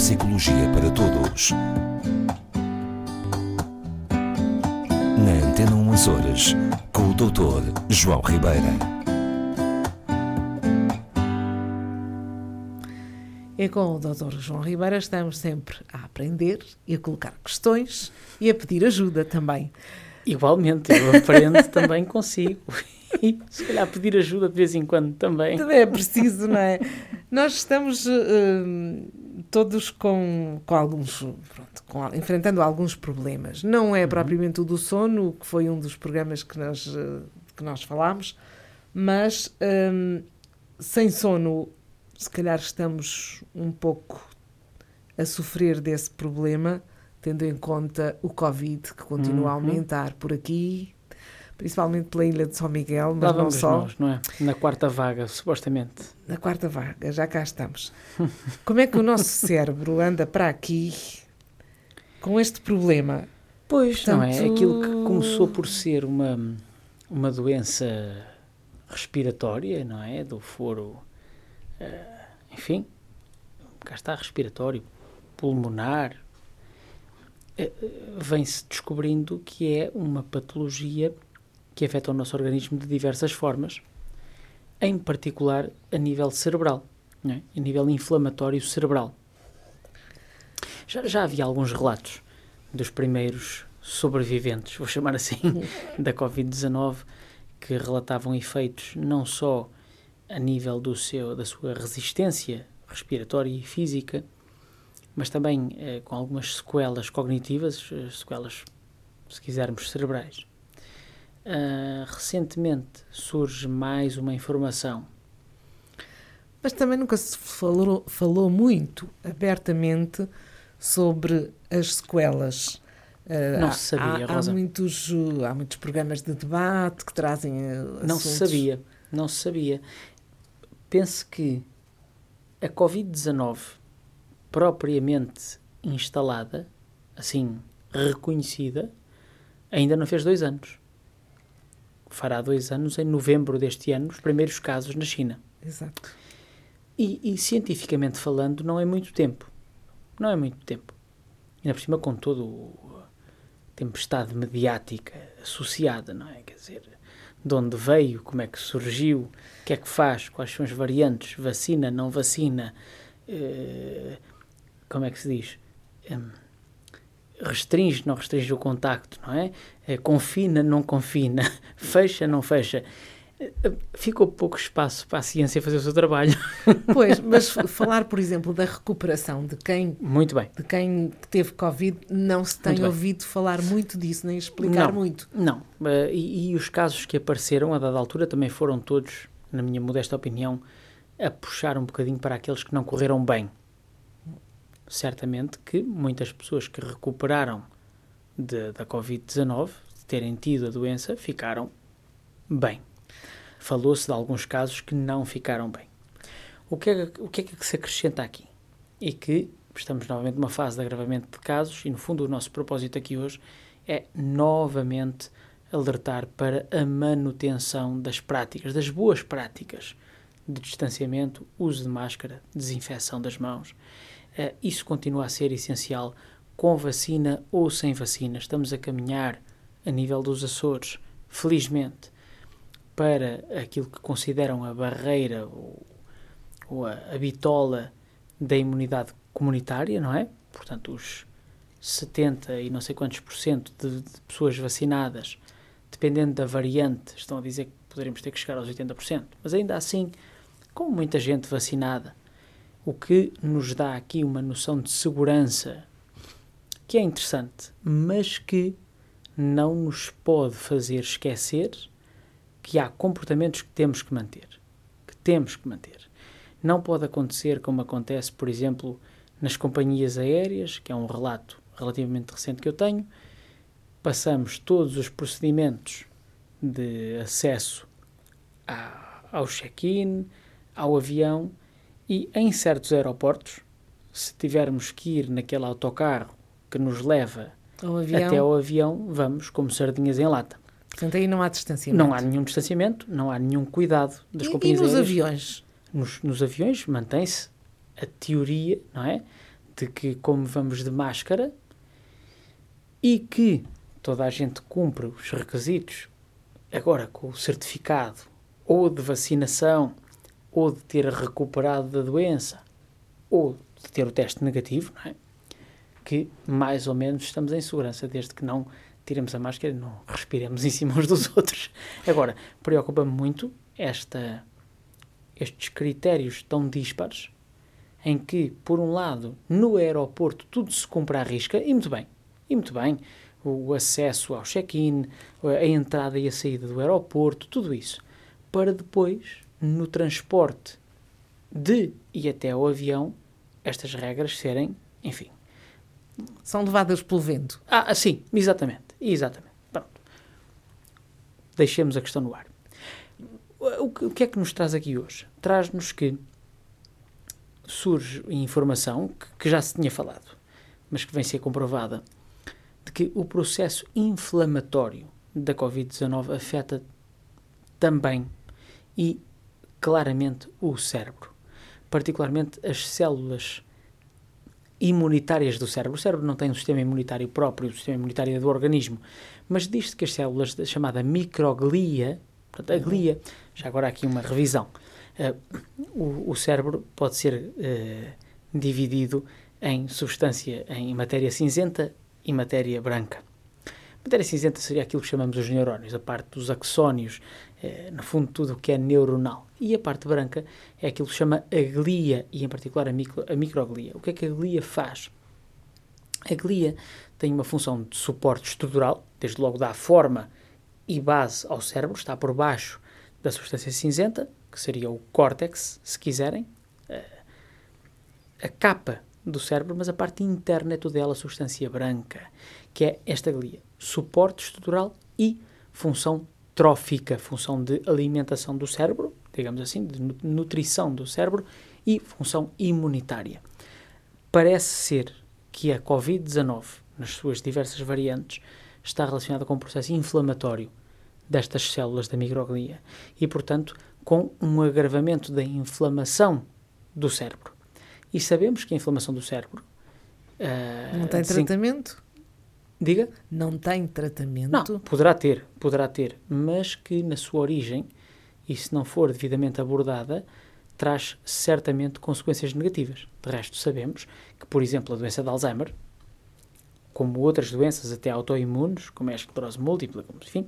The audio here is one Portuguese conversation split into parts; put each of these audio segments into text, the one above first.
Psicologia para Todos. Na Antena 1 Horas, com o Dr. João Ribeira. E com o Dr. João Ribeira estamos sempre a aprender e a colocar questões e a pedir ajuda também. Igualmente, eu aprendo também consigo. E se calhar pedir ajuda de vez em quando também. Também é preciso, não é? Nós estamos uh, todos com, com alguns. Pronto, com, enfrentando alguns problemas. Não é uhum. propriamente o do sono, que foi um dos programas que nós, uh, que nós falámos, mas um, sem sono, se calhar estamos um pouco a sofrer desse problema, tendo em conta o Covid que continua uhum. a aumentar por aqui, principalmente pela ilha de São Miguel, mas não só. Nós, não é? Na quarta vaga, supostamente. Na quarta vaga, já cá estamos. Como é que o nosso cérebro anda para aqui com este problema? Pois, Portanto... não é? Aquilo que começou por ser uma, uma doença respiratória, não é? Do foro, uh, enfim, cá está, respiratório, pulmonar, uh, vem-se descobrindo que é uma patologia que afeta o nosso organismo de diversas formas, em particular a nível cerebral, é? a nível inflamatório cerebral. Já, já havia alguns relatos dos primeiros sobreviventes, vou chamar assim, da Covid-19, que relatavam efeitos não só a nível do seu, da sua resistência respiratória e física, mas também eh, com algumas sequelas cognitivas, eh, sequelas, se quisermos, cerebrais. Uh, recentemente surge mais uma informação. Mas também nunca se falou, falou muito abertamente sobre as sequelas. Uh, não se sabia, há, Rosa. Há muitos, há muitos programas de debate que trazem. Assuntos. Não se sabia, não se sabia. Pense que a Covid-19 propriamente instalada, assim, reconhecida, ainda não fez dois anos fará dois anos, em novembro deste ano, os primeiros casos na China. Exato. E, e cientificamente falando, não é muito tempo. Não é muito tempo. Ainda por cima, com toda a tempestade mediática associada, não é? Quer dizer, de onde veio, como é que surgiu, o que é que faz, quais são as variantes, vacina, não vacina, eh, como é que se diz? Restringe, não restringe o contacto, não é? é? Confina, não confina, fecha, não fecha. Ficou pouco espaço para a ciência fazer o seu trabalho. Pois, mas falar, por exemplo, da recuperação de quem, muito bem. De quem teve Covid, não se tem ouvido falar muito disso, nem explicar não, muito. Não, e, e os casos que apareceram a dada altura também foram todos, na minha modesta opinião, a puxar um bocadinho para aqueles que não correram bem certamente que muitas pessoas que recuperaram de, da Covid-19, de terem tido a doença, ficaram bem. Falou-se de alguns casos que não ficaram bem. O que, é, o que é que se acrescenta aqui? E que estamos novamente numa fase de agravamento de casos e, no fundo, o nosso propósito aqui hoje é novamente alertar para a manutenção das práticas, das boas práticas de distanciamento, uso de máscara, desinfecção das mãos isso continua a ser essencial, com vacina ou sem vacina. Estamos a caminhar a nível dos Açores, felizmente, para aquilo que consideram a barreira ou, ou a, a bitola da imunidade comunitária, não é? Portanto, os 70 e não sei quantos por cento de, de, pessoas vacinadas, dependendo da variante, estão a dizer que poderemos ter que chegar aos 80%. Mas ainda assim, com muita gente vacinada, o que nos dá aqui uma noção de segurança que é interessante, mas que não nos pode fazer esquecer que há comportamentos que temos que manter. Que temos que manter. Não pode acontecer como acontece, por exemplo, nas companhias aéreas, que é um relato relativamente recente que eu tenho. Passamos todos os procedimentos de acesso ao check-in, ao avião, e em certos aeroportos, se tivermos que ir naquele autocarro que nos leva ao até ao avião, vamos como sardinhas em lata. Portanto, aí não há distanciamento. Não há nenhum distanciamento, não há nenhum cuidado das e, companhias E nos aéreas. aviões? Nos, nos aviões mantém-se a teoria, não é? de que, como vamos de máscara e que toda a gente cumpre os requisitos, agora com o certificado ou de vacinação, ou de ter recuperado da doença, ou de ter o teste negativo, é? que mais ou menos estamos em segurança, desde que não tiremos a máscara e não respiremos em cima uns dos outros. Agora, preocupa-me muito esta, estes critérios tão díspares, em que, por um lado, no aeroporto tudo se cumpre à risca, e muito bem, e muito bem, o acesso ao check-in, a entrada e a saída do aeroporto, tudo isso, para depois, no transporte de e até ao avião, estas regras serem, enfim. São levadas pelo vento. Ah, sim, exatamente, exatamente. Pronto. Deixemos a questão no ar. O que, o que é que nos traz aqui hoje? Traz-nos que surge informação que, que já se tinha falado, mas que vem ser comprovada, de que o processo inflamatório da Covid-19 afeta também e claramente o cérebro, particularmente as células imunitárias do cérebro. O cérebro não tem um sistema imunitário próprio, o sistema imunitário é do organismo, mas diz-se que as células da chamada microglia, portanto, a glia, já agora aqui uma revisão, uh, o, o, cérebro pode ser uh, dividido em substância, em matéria cinzenta e matéria branca. Matéria cinzenta seria aquilo que chamamos os neurónios, a parte dos axónios, eh, no fundo tudo o que é neuronal. E a parte branca é aquilo que se chama a glia, e em particular a, micro, a microglia. O que é que a glia faz? A glia tem uma função de suporte estrutural, desde logo dá forma e base ao cérebro, está por baixo da substância cinzenta, que seria o córtex, se quiserem, eh, a capa do cérebro, mas a parte interna é toda ela substância branca, que é esta glia, suporte estrutural e função trófica, função de alimentação do cérebro, digamos assim, de nutrição do cérebro e função imunitária. Parece ser que a Covid-19, nas suas diversas variantes, está relacionada com um processo inflamatório destas células da microglia e, portanto, com um agravamento da inflamação do cérebro. E sabemos que a inflamação do cérebro. Uh, não tem tratamento? Diga? Não tem tratamento? Não, poderá ter, poderá ter, mas que na sua origem, e se não for devidamente abordada, traz certamente consequências negativas. De resto, sabemos que, por exemplo, a doença de Alzheimer, como outras doenças até autoimunes, como a esclerose múltipla, como, enfim,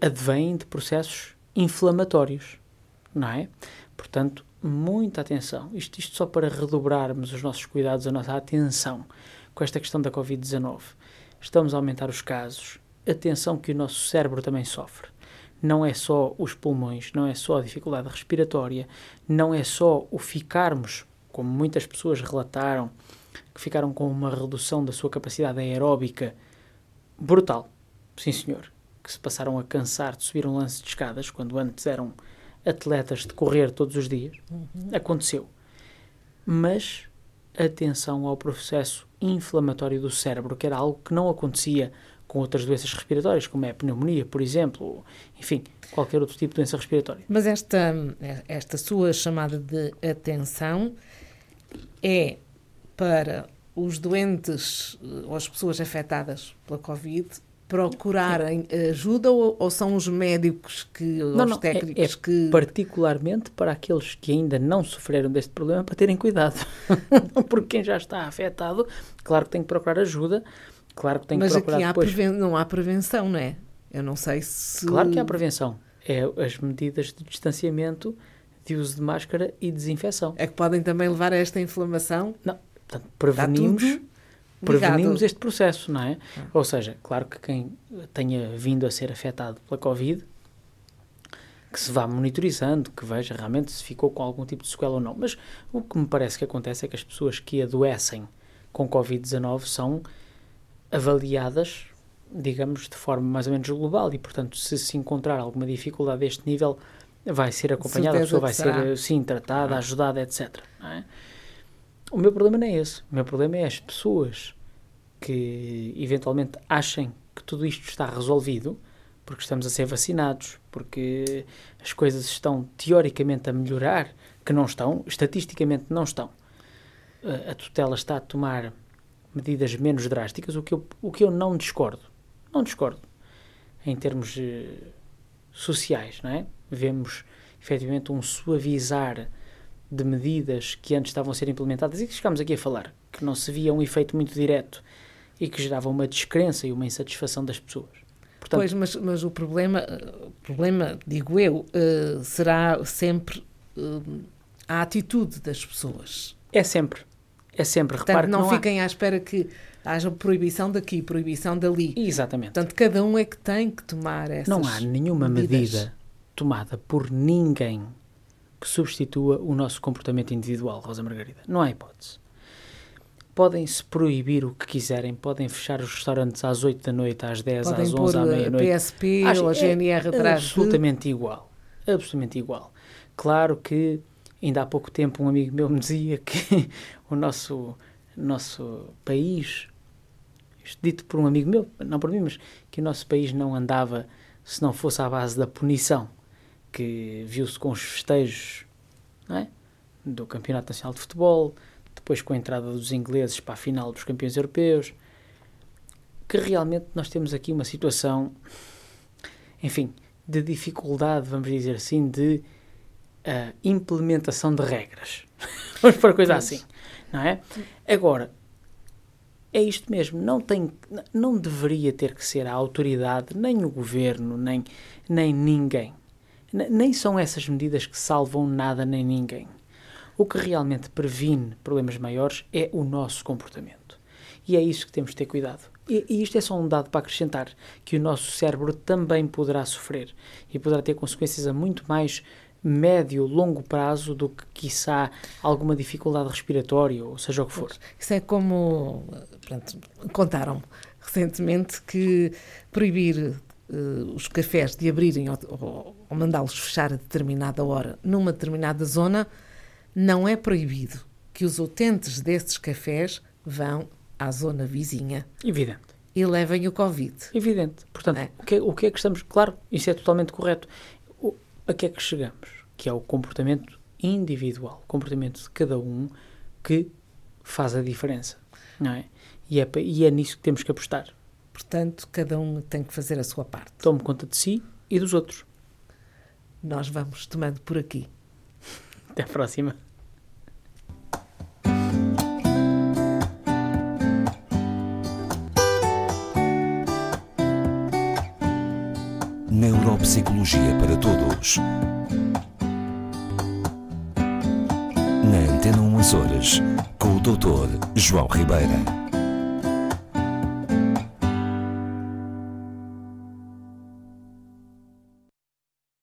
advém de processos inflamatórios, não é? Portanto, muita atenção. Isto, isto só para redobrarmos os nossos cuidados, a nossa atenção com esta questão da Covid-19. Estamos a aumentar os casos. Atenção que o nosso cérebro também sofre. Não é só os pulmões, não é só a dificuldade respiratória, não é só o ficarmos, como muitas pessoas relataram, que ficaram com uma redução da sua capacidade aeróbica brutal. Sim, senhor. Que se passaram a cansar de subir um lance de escadas, quando antes eram atletas de correr todos os dias. Uhum. Aconteceu. Mas atenção ao processo inflamatório do cérebro, que era algo que não acontecia com outras doenças respiratórias, como é a pneumonia, por exemplo, enfim, qualquer outro tipo de doença respiratória. Mas esta, esta sua chamada de atenção é para os doentes ou as pessoas afetadas pela Covid procurarem ajuda ou, ou, são os médicos que, não, os não, técnicos é, é que... particularmente para aqueles que ainda não sofreram deste problema para terem cuidado. Porque quem já está afetado, claro que tem que procurar ajuda, claro que tem que Mas procurar aqui há depois. Preven... não há prevenção, não é? Eu não sei se... Claro que há prevenção. É as medidas de distanciamento, de uso de máscara e desinfecção. É que podem também levar a esta inflamação? Não, portanto, prevenimos prevenimos este processo, não é? Ah. Ou seja, claro que quem tenha vindo a ser afetado pela Covid, que se vá monitorizando, que veja realmente se ficou com algum tipo de sequela ou não. Mas o que me parece que acontece é que as pessoas que adoecem com Covid-19 são avaliadas, digamos, de forma mais ou menos global e, portanto, se se encontrar alguma dificuldade deste nível, vai ser acompanhada, a pessoa vai ser, sim, tratada, ah. ajudada, etc. Não é? O meu problema não é esse. O meu problema é as pessoas que eventualmente achem que tudo isto está resolvido porque estamos a ser vacinados, porque as coisas estão teoricamente a melhorar, que não estão, estatisticamente não estão. a, tutela está a tomar medidas menos drásticas, o que eu, o que eu não discordo. Não discordo. Em termos eh, sociais, não é? Vemos efetivamente um suavizar de medidas que antes estavam a ser implementadas e que chegámos aqui a falar, que não se via um efeito muito direto e que gerava uma descrença e uma insatisfação das pessoas. Portanto, pois, mas, mas o problema, o problema, digo eu, uh, será sempre uh, a atitude das pessoas. É sempre. É sempre. Portanto, Repare não, não fiquem há... à espera que haja proibição daqui, proibição dali. Exatamente. Portanto, cada um é que tem que tomar essas Não há nenhuma medidas. medida tomada por ninguém que substitua o nosso comportamento individual, Rosa Margarida. Não há hipótese. Podem-se proibir o que quiserem, podem fechar os restaurantes às 8 da noite, às 10, podem às 11, à meia-noite. PSP Acho, ou a GNR é atrás. Absolutamente de... igual. Absolutamente igual. Claro que ainda há pouco tempo um amigo meu me dizia que o nosso, nosso país, isto dito por um amigo meu, não por mim, mas que o nosso país não andava se não fosse à base da punição que viu-se com os festejos é? do Campeonato Nacional de Futebol, depois com a entrada dos ingleses para a final dos campeões europeus, que realmente nós temos aqui uma situação, enfim, de dificuldade, vamos dizer assim, de uh, implementação de regras. vamos para coisa assim, não é? Agora, é isto mesmo, não, tem, não deveria ter que ser a autoridade, nem o governo, nem, nem ninguém nem são essas medidas que salvam nada nem ninguém. O que realmente previne problemas maiores é o nosso comportamento. E é isso que temos de ter cuidado. E, e isto é só um dado para acrescentar, que o nosso cérebro também poderá sofrer e poderá ter consequências a muito mais médio, longo prazo do que, quiçá, alguma dificuldade respiratória, ou seja o que for. Isso é como, pronto, contaram recentemente que proibir uh, os cafés de abrirem ou, ou, ou mandá-los fechar a determinada hora numa determinada zona, não é proibido que os utentes desses cafés vão à zona vizinha. Evidente. E levem o Covid. Evidente. Portanto, é. O, que, o que é que estamos. Claro, isso é totalmente correto. O, a que é que chegamos? Que é o comportamento individual, o comportamento de cada um que faz a diferença. Não é? E, é, e é nisso que temos que apostar. Portanto, cada um tem que fazer a sua parte. Tome conta de si e dos outros. Nós vamos tomando por aqui. Até a próxima. Neuropsicologia para Todos. Na Antena 1 Horas, com o Dr. João Ribeira.